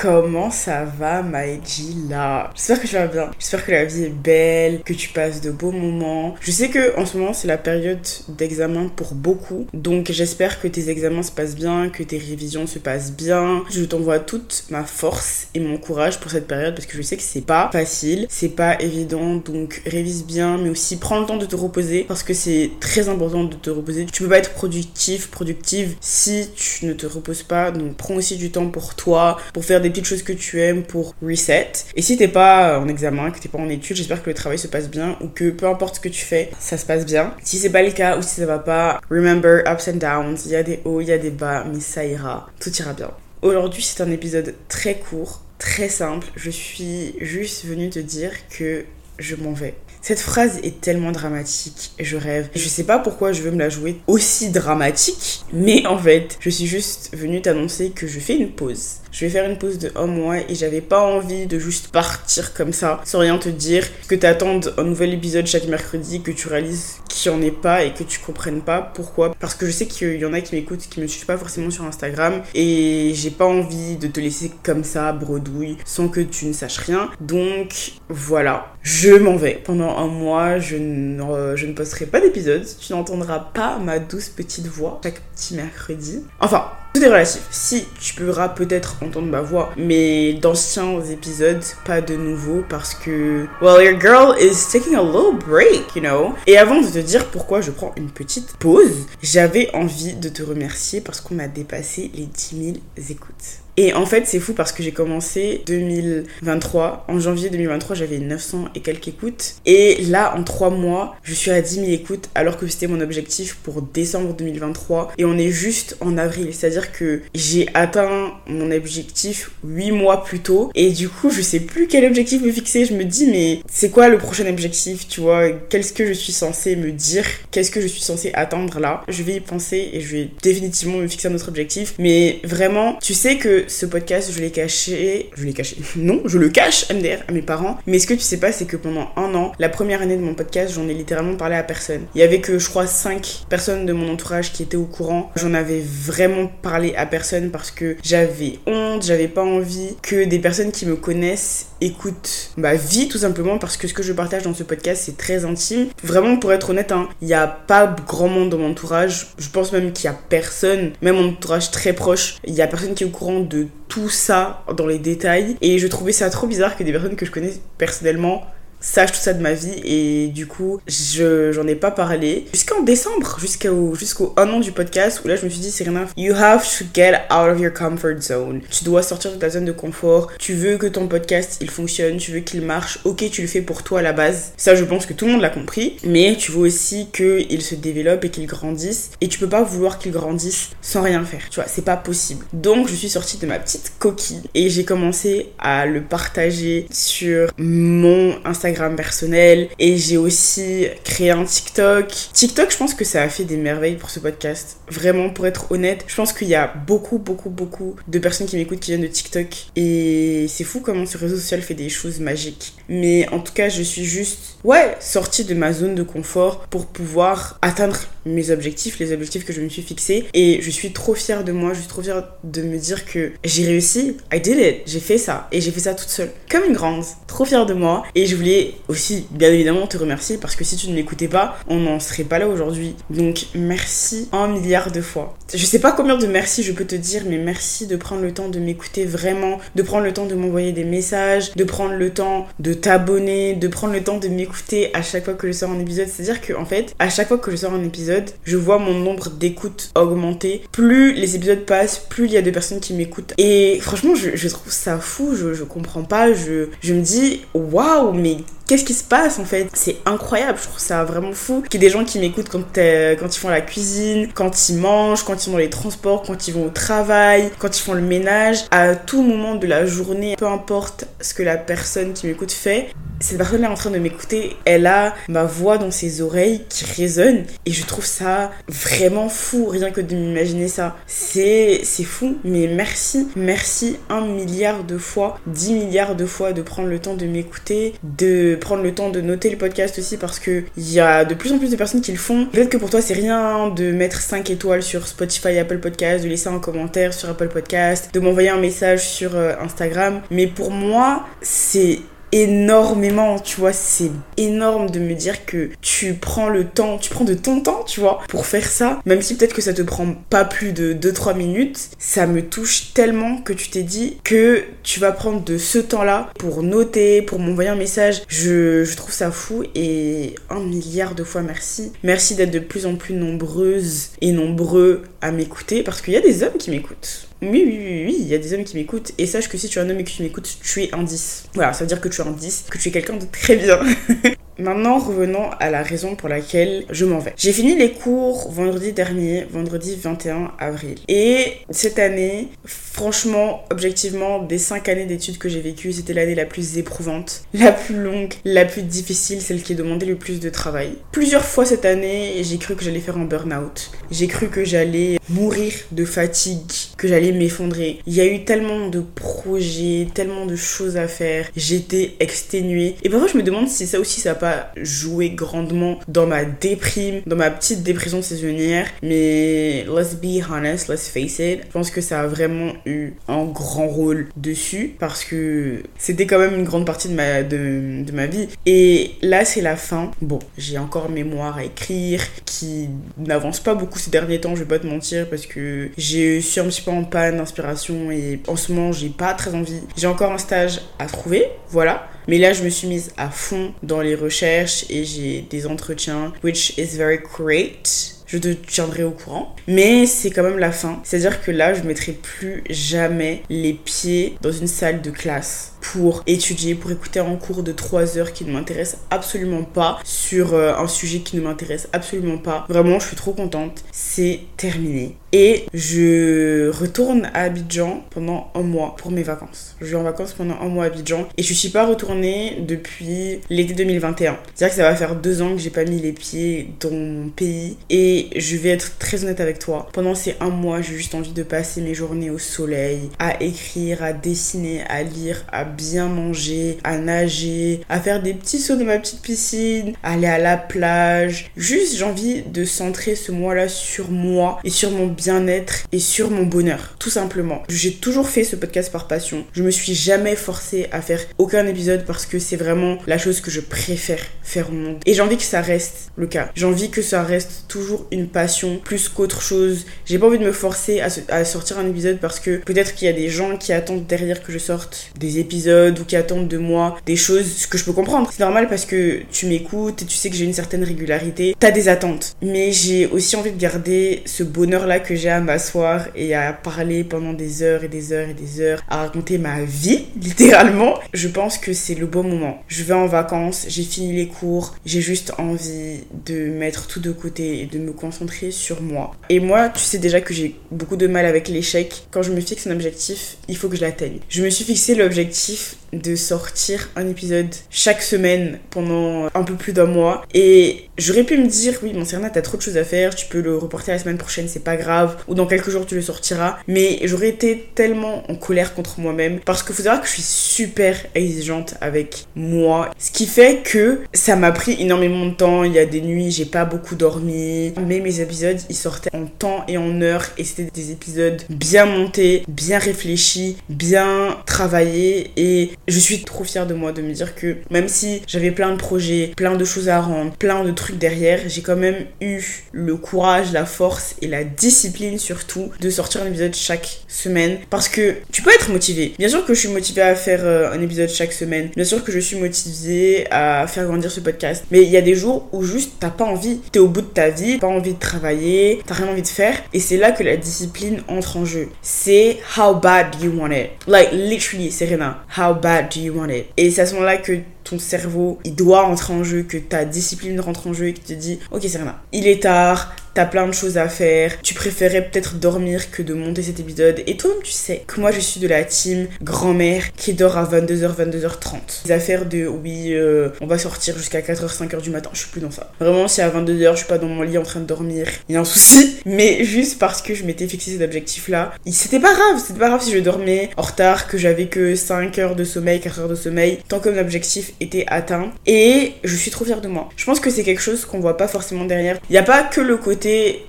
Comment ça va, Maïji, là? J'espère que tu vas bien. J'espère que la vie est belle, que tu passes de beaux moments. Je sais que en ce moment, c'est la période d'examen pour beaucoup. Donc, j'espère que tes examens se passent bien, que tes révisions se passent bien. Je t'envoie toute ma force et mon courage pour cette période parce que je sais que c'est pas facile, c'est pas évident. Donc, révise bien, mais aussi prends le temps de te reposer parce que c'est très important de te reposer. Tu peux pas être productif, productive si tu ne te reposes pas. Donc, prends aussi du temps pour toi, pour faire des petites choses que tu aimes pour reset. Et si t'es pas en examen, que t'es pas en études, j'espère que le travail se passe bien ou que peu importe ce que tu fais, ça se passe bien. Si c'est pas le cas ou si ça va pas, remember ups and downs, il y a des hauts, il y a des bas, mais ça ira, tout ira bien. Aujourd'hui, c'est un épisode très court, très simple. Je suis juste venue te dire que je m'en vais. Cette phrase est tellement dramatique, je rêve. Je sais pas pourquoi je veux me la jouer aussi dramatique, mais en fait, je suis juste venue t'annoncer que je fais une pause je vais faire une pause de un mois et j'avais pas envie de juste partir comme ça sans rien te dire, que t'attendes un nouvel épisode chaque mercredi, que tu réalises qu'il n'y en ait pas et que tu comprennes pas pourquoi. Parce que je sais qu'il y en a qui m'écoutent, qui me suivent pas forcément sur Instagram et j'ai pas envie de te laisser comme ça, bredouille, sans que tu ne saches rien. Donc voilà, je m'en vais. Pendant un mois, je ne, je ne posterai pas d'épisode. Tu n'entendras pas ma douce petite voix chaque petit mercredi. Enfin, tout est relatif. Si tu pourras peut-être entendre ma voix, mais d'anciens épisodes, pas de nouveau parce que, well, your girl is taking a little break, you know. Et avant de te dire pourquoi je prends une petite pause, j'avais envie de te remercier parce qu'on a dépassé les 10 000 écoutes. Et en fait, c'est fou parce que j'ai commencé 2023. En janvier 2023, j'avais 900 et quelques écoutes. Et là, en 3 mois, je suis à 10 000 écoutes alors que c'était mon objectif pour décembre 2023. Et on est juste en avril. C'est-à-dire que j'ai atteint mon objectif 8 mois plus tôt. Et du coup, je sais plus quel objectif me fixer. Je me dis, mais c'est quoi le prochain objectif Tu vois, qu'est-ce que je suis censé me dire? Qu'est-ce que je suis censé atteindre là? Je vais y penser et je vais définitivement me fixer un autre objectif. Mais vraiment, tu sais que ce podcast, je l'ai caché. Je l'ai caché. Non, je le cache, MDR, à mes parents. Mais ce que tu sais pas, c'est que pendant un an, la première année de mon podcast, j'en ai littéralement parlé à personne. Il y avait que, je crois, cinq personnes de mon entourage qui étaient au courant. J'en avais vraiment parlé à personne parce que j'avais honte, j'avais pas envie que des personnes qui me connaissent écoutent ma vie, tout simplement, parce que ce que je partage dans ce podcast, c'est très intime. Vraiment, pour être honnête, hein, il n'y a pas grand monde dans mon entourage. Je pense même qu'il y a personne, même mon entourage très proche, il y a personne qui est au courant de tout ça dans les détails. Et je trouvais ça trop bizarre que des personnes que je connais personnellement sache tout ça de ma vie et du coup je j'en ai pas parlé. Jusqu'en décembre jusqu'au jusqu'au un an du podcast où là je me suis dit Serena you have to get out of your comfort zone. Tu dois sortir de ta zone de confort. Tu veux que ton podcast il fonctionne tu veux qu'il marche. Ok tu le fais pour toi à la base. Ça je pense que tout le monde l'a compris. Mais tu veux aussi qu'il se développe et qu'il grandisse. Et tu peux pas vouloir qu'il grandisse sans rien faire. Tu vois c'est pas possible. Donc je suis sortie de ma petite coquille et j'ai commencé à le partager sur mon Instagram personnel et j'ai aussi créé un TikTok. TikTok, je pense que ça a fait des merveilles pour ce podcast. Vraiment, pour être honnête, je pense qu'il y a beaucoup, beaucoup, beaucoup de personnes qui m'écoutent qui viennent de TikTok et c'est fou comment ce réseau social fait des choses magiques. Mais en tout cas, je suis juste, ouais, sortie de ma zone de confort pour pouvoir atteindre mes objectifs, les objectifs que je me suis fixés. Et je suis trop fière de moi, je suis trop fière de me dire que j'ai réussi, I did it, j'ai fait ça. Et j'ai fait ça toute seule, comme une grande, trop fière de moi. Et je voulais aussi, bien évidemment, te remercier parce que si tu ne m'écoutais pas, on n'en serait pas là aujourd'hui. Donc, merci un milliard de fois. Je sais pas combien de merci je peux te dire, mais merci de prendre le temps de m'écouter vraiment, de prendre le temps de m'envoyer des messages, de prendre le temps de t'abonner, de prendre le temps de m'écouter à chaque fois que je sors un épisode. C'est-à-dire que, en fait, à chaque fois que je sors un épisode, je vois mon nombre d'écoutes augmenter. Plus les épisodes passent, plus il y a de personnes qui m'écoutent. Et franchement, je, trouve ça fou, je, comprends pas. Je me dis, waouh, mais qu'est-ce qui se passe en fait? C'est incroyable, je trouve ça vraiment fou qu'il y ait des gens qui m'écoutent quand, quand ils font la cuisine, quand ils mangent, quand ils sont les transports, quand ils vont au travail, quand ils font le ménage, à tout moment de la journée, peu importe ce que la personne qui m'écoute fait, cette personne est en train de m'écouter, elle a ma voix dans ses oreilles qui résonne. Et je trouve ça vraiment fou, rien que de m'imaginer ça. C'est fou, mais merci, merci un milliard de fois, dix milliards de fois de prendre le temps de m'écouter, de prendre le temps de noter le podcast aussi parce que il y a de plus en plus de personnes qui le font. Peut-être que pour toi c'est rien de mettre 5 étoiles sur Spotify, Apple Podcast, de laisser un commentaire sur Apple Podcast, de m'envoyer un message sur euh, Instagram. Mais pour moi, c'est énormément, tu vois, c'est énorme de me dire que tu prends le temps, tu prends de ton temps, tu vois, pour faire ça, même si peut-être que ça te prend pas plus de 2-3 minutes, ça me touche tellement que tu t'es dit que tu vas prendre de ce temps-là pour noter, pour m'envoyer un message. Je, je trouve ça fou et un milliard de fois merci. Merci d'être de plus en plus nombreuses et nombreux à m'écouter parce qu'il y a des hommes qui m'écoutent. Oui, oui, oui, oui, il y a des hommes qui m'écoutent. Et sache que si tu es un homme et que tu m'écoutes, tu es un 10. Voilà, ça veut dire que tu es un 10, que tu es quelqu'un de très bien. Maintenant, revenons à la raison pour laquelle je m'en vais. J'ai fini les cours vendredi dernier, vendredi 21 avril. Et cette année, franchement, objectivement, des 5 années d'études que j'ai vécues, c'était l'année la plus éprouvante, la plus longue, la plus difficile, celle qui demandait le plus de travail. Plusieurs fois cette année, j'ai cru que j'allais faire un burn-out. J'ai cru que j'allais mourir de fatigue, que j'allais m'effondrer. Il y a eu tellement de projets, tellement de choses à faire. J'étais exténuée. Et parfois, je me demande si ça aussi, ça n'a joué grandement dans ma déprime, dans ma petite dépression saisonnière. Mais let's be honest, let's face it. Je pense que ça a vraiment eu un grand rôle dessus parce que c'était quand même une grande partie de ma, de, de ma vie. Et là, c'est la fin. Bon, j'ai encore mémoire à écrire qui n'avance pas beaucoup ces derniers temps, je vais pas te mentir, parce que j'ai suis un petit peu en panne d'inspiration et en ce moment, j'ai pas très envie. J'ai encore un stage à trouver, voilà. Mais là, je me suis mise à fond dans les recherches et j'ai des entretiens, which is very great je te tiendrai au courant. Mais c'est quand même la fin. C'est-à-dire que là, je mettrai plus jamais les pieds dans une salle de classe pour étudier, pour écouter un cours de 3 heures qui ne m'intéresse absolument pas, sur euh, un sujet qui ne m'intéresse absolument pas. Vraiment, je suis trop contente. C'est terminé. Et je retourne à Abidjan pendant un mois pour mes vacances. Je vais en vacances pendant un mois à Abidjan et je suis pas retournée depuis l'été 2021. C'est-à-dire que ça va faire deux ans que j'ai pas mis les pieds dans mon pays et je vais être très honnête avec toi. Pendant ces un mois, j'ai juste envie de passer mes journées au soleil, à écrire, à dessiner, à lire, à bien manger, à nager, à faire des petits sauts dans ma petite piscine, à aller à la plage. Juste, j'ai envie de centrer ce mois-là sur moi et sur mon bien-être et sur mon bonheur, tout simplement. J'ai toujours fait ce podcast par passion. Je me suis jamais forcée à faire aucun épisode parce que c'est vraiment la chose que je préfère faire au monde. Et j'ai envie que ça reste le cas. J'ai envie que ça reste toujours une passion plus qu'autre chose. J'ai pas envie de me forcer à, sortir un épisode parce que peut-être qu'il y a des gens qui attendent derrière que je sorte des épisodes ou qui attendent de moi des choses, ce que je peux comprendre. C'est normal parce que tu m'écoutes et tu sais que j'ai une certaine régularité. T'as des attentes. Mais j'ai aussi envie de garder ce bonheur-là que j'ai à m'asseoir et à parler pendant des heures et des heures et des heures, à raconter ma vie, littéralement. Je pense que c'est le bon moment. Je vais en vacances, j'ai fini les cours, j'ai juste envie de mettre tout de côté et de me concentrer sur moi. Et moi, tu sais déjà que j'ai beaucoup de mal avec l'échec. Quand je me fixe un objectif, il faut que je l'atteigne. Je me suis fixé l'objectif de sortir un épisode chaque semaine pendant un peu plus d'un mois. Et j'aurais pu me dire, oui, mon Serena, t'as trop de choses à faire, tu peux le reporter la semaine prochaine, c'est pas grave, ou dans quelques jours tu le sortiras. Mais j'aurais été tellement en colère contre moi-même parce qu'il faut savoir que je suis super exigeante avec moi. Ce qui fait que ça m'a pris énormément de temps. Il y a des nuits, j'ai pas beaucoup dormi. Mais mes épisodes, ils sortaient en temps et en heure et c'était des épisodes bien montés, bien réfléchis, bien travaillés et je suis trop fière de moi de me dire que même si j'avais plein de projets, plein de choses à rendre, plein de trucs derrière, j'ai quand même eu le courage, la force et la discipline surtout de sortir un épisode chaque semaine parce que tu peux être motivé. Bien sûr que je suis motivée à faire euh, un épisode chaque semaine. Bien sûr que je suis motivée à faire grandir ce podcast. Mais il y a des jours où juste t'as pas envie. T'es au bout de ta vie, pas envie de travailler, t'as rien envie de faire. Et c'est là que la discipline entre en jeu. C'est how bad you want it? Like literally, Serena, how bad do you want it? Et c'est à ce moment-là que ton cerveau, il doit entrer en jeu, que ta discipline rentre en jeu et que tu te dis, ok Serena, il est tard, t'as plein de choses à faire, tu préférais peut-être dormir que de monter cet épisode. Et toi-même, tu sais que moi, je suis de la team grand-mère qui dort à 22h, 22h30. Les affaires de oui, euh, on va sortir jusqu'à 4h, 5h du matin, je suis plus dans ça. Vraiment, si à 22h, je suis pas dans mon lit en train de dormir, il y a un souci. Mais juste parce que je m'étais fixé cet objectif-là, c'était pas grave, c'était pas grave si je dormais en retard, que j'avais que 5 heures de sommeil, 4 heures de sommeil, tant que mon objectif était atteint. Et je suis trop fière de moi. Je pense que c'est quelque chose qu'on voit pas forcément derrière. Il n'y a pas que le côté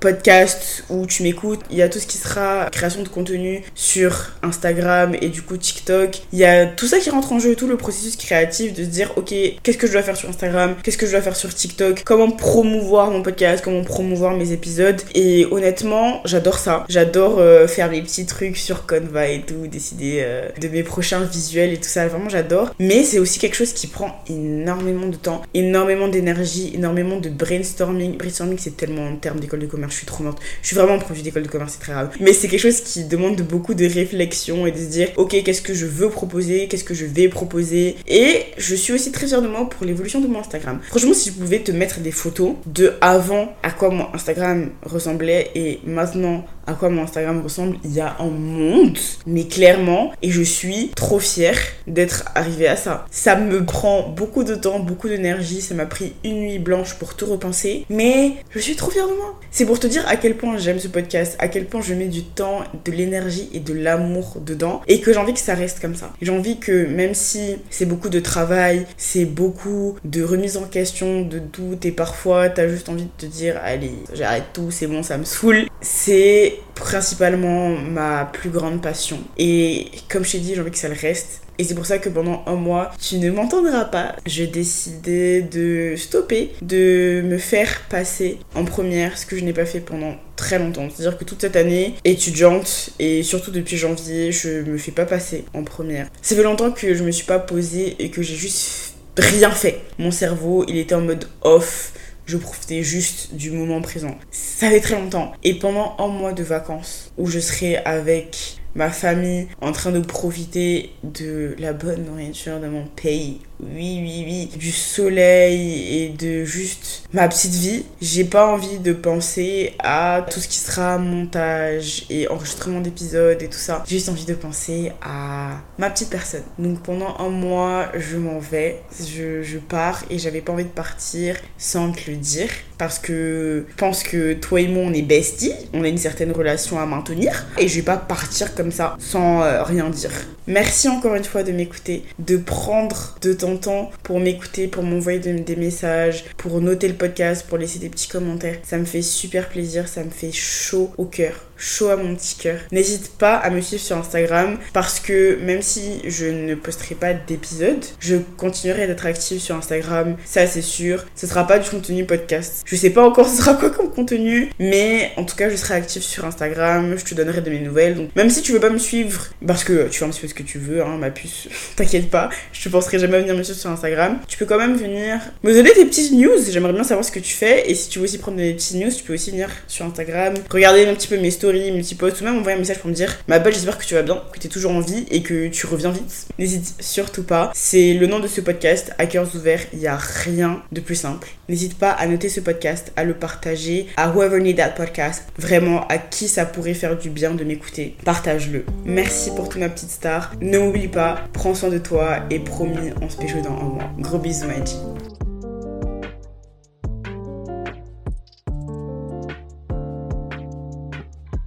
podcast où tu m'écoutes, il y a tout ce qui sera création de contenu sur Instagram et du coup TikTok. Il y a tout ça qui rentre en jeu, tout le processus créatif de se dire ok, qu'est-ce que je dois faire sur Instagram, qu'est-ce que je dois faire sur TikTok, comment promouvoir mon podcast, comment promouvoir mes épisodes? Et honnêtement, j'adore ça. J'adore euh, faire les petits trucs sur Canva et tout, décider euh, de mes prochains visuels et tout ça. Vraiment, j'adore. Mais c'est aussi quelque chose qui prend énormément de temps, énormément d'énergie, énormément de brainstorming. Brainstorming, c'est tellement un terme d'école de commerce, je suis trop morte. Je suis vraiment produit d'école de commerce, c'est très grave. Mais c'est quelque chose qui demande beaucoup de réflexion et de se dire, ok, qu'est-ce que je veux proposer, qu'est-ce que je vais proposer. Et je suis aussi très fière de moi pour l'évolution de mon Instagram. Franchement, si je pouvais te mettre des photos de avant à quoi mon Instagram ressemblait et maintenant à quoi mon Instagram ressemble, il y a un monde, mais clairement, et je suis trop fière d'être arrivée à ça. Ça me prend beaucoup de temps, beaucoup d'énergie, ça m'a pris une nuit blanche pour tout repenser, mais je suis trop fière de moi. C'est pour te dire à quel point j'aime ce podcast, à quel point je mets du temps, de l'énergie et de l'amour dedans, et que j'ai envie que ça reste comme ça. J'ai envie que même si c'est beaucoup de travail, c'est beaucoup de remise en question, de doute, et parfois t'as juste envie de te dire, allez, j'arrête tout, c'est bon, ça me saoule, c'est principalement ma plus grande passion. Et comme je t'ai dit, j'ai envie que ça le reste. Et c'est pour ça que pendant un mois, tu ne m'entendras pas. J'ai décidé de stopper, de me faire passer en première, ce que je n'ai pas fait pendant très longtemps. C'est-à-dire que toute cette année étudiante et surtout depuis janvier, je me fais pas passer en première. Ça fait longtemps que je me suis pas posée et que j'ai juste rien fait. Mon cerveau, il était en mode off je profitais juste du moment présent. Ça fait très longtemps. Et pendant un mois de vacances, où je serai avec ma famille en train de profiter de la bonne nourriture de mon pays, oui, oui, oui, du soleil et de juste ma petite vie. J'ai pas envie de penser à tout ce qui sera montage et enregistrement d'épisodes et tout ça. J'ai juste envie de penser à ma petite personne. Donc pendant un mois, je m'en vais, je, je pars et j'avais pas envie de partir sans te le dire parce que je pense que toi et moi on est besties, on a une certaine relation à maintenir et je vais pas partir comme ça sans euh, rien dire. Merci encore une fois de m'écouter, de prendre de ton temps pour m'écouter, pour m'envoyer des messages, pour noter le podcast, pour laisser des petits commentaires. Ça me fait super plaisir, ça me fait chaud au cœur chaud à mon petit cœur. N'hésite pas à me suivre sur Instagram parce que même si je ne posterai pas d'épisodes, je continuerai d'être active sur Instagram, ça c'est sûr. Ce sera pas du contenu podcast. Je sais pas encore ce sera quoi comme contenu, mais en tout cas je serai active sur Instagram, je te donnerai de mes nouvelles. Donc même si tu veux pas me suivre, parce que tu fais un petit peu ce que tu veux, hein, ma puce, t'inquiète pas, je te penserai jamais à venir me suivre sur Instagram. Tu peux quand même venir me donner tes petites news, j'aimerais bien savoir ce que tu fais. Et si tu veux aussi prendre des petites news, tu peux aussi venir sur Instagram, regarder un petit peu mes stories story, ou même envoyer un message pour me dire Ma belle, j'espère que tu vas bien, que tu es toujours en vie et que tu reviens vite. N'hésite surtout pas. C'est le nom de ce podcast, à cœurs ouverts. Il n'y a rien de plus simple. N'hésite pas à noter ce podcast, à le partager à whoever need that podcast. Vraiment, à qui ça pourrait faire du bien de m'écouter. Partage-le. Merci pour tout ma petite star. Ne m'oublie pas, prends soin de toi et promis, on se pécho dans un mois. Gros bisous, Maggie.